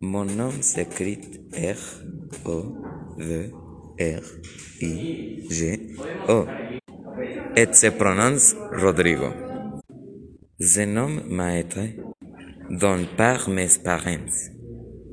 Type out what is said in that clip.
Mon nom s'écrit R-O-V-R-I-G-O et se prononce Rodrigo. Je nom m'a été donné par mes parents.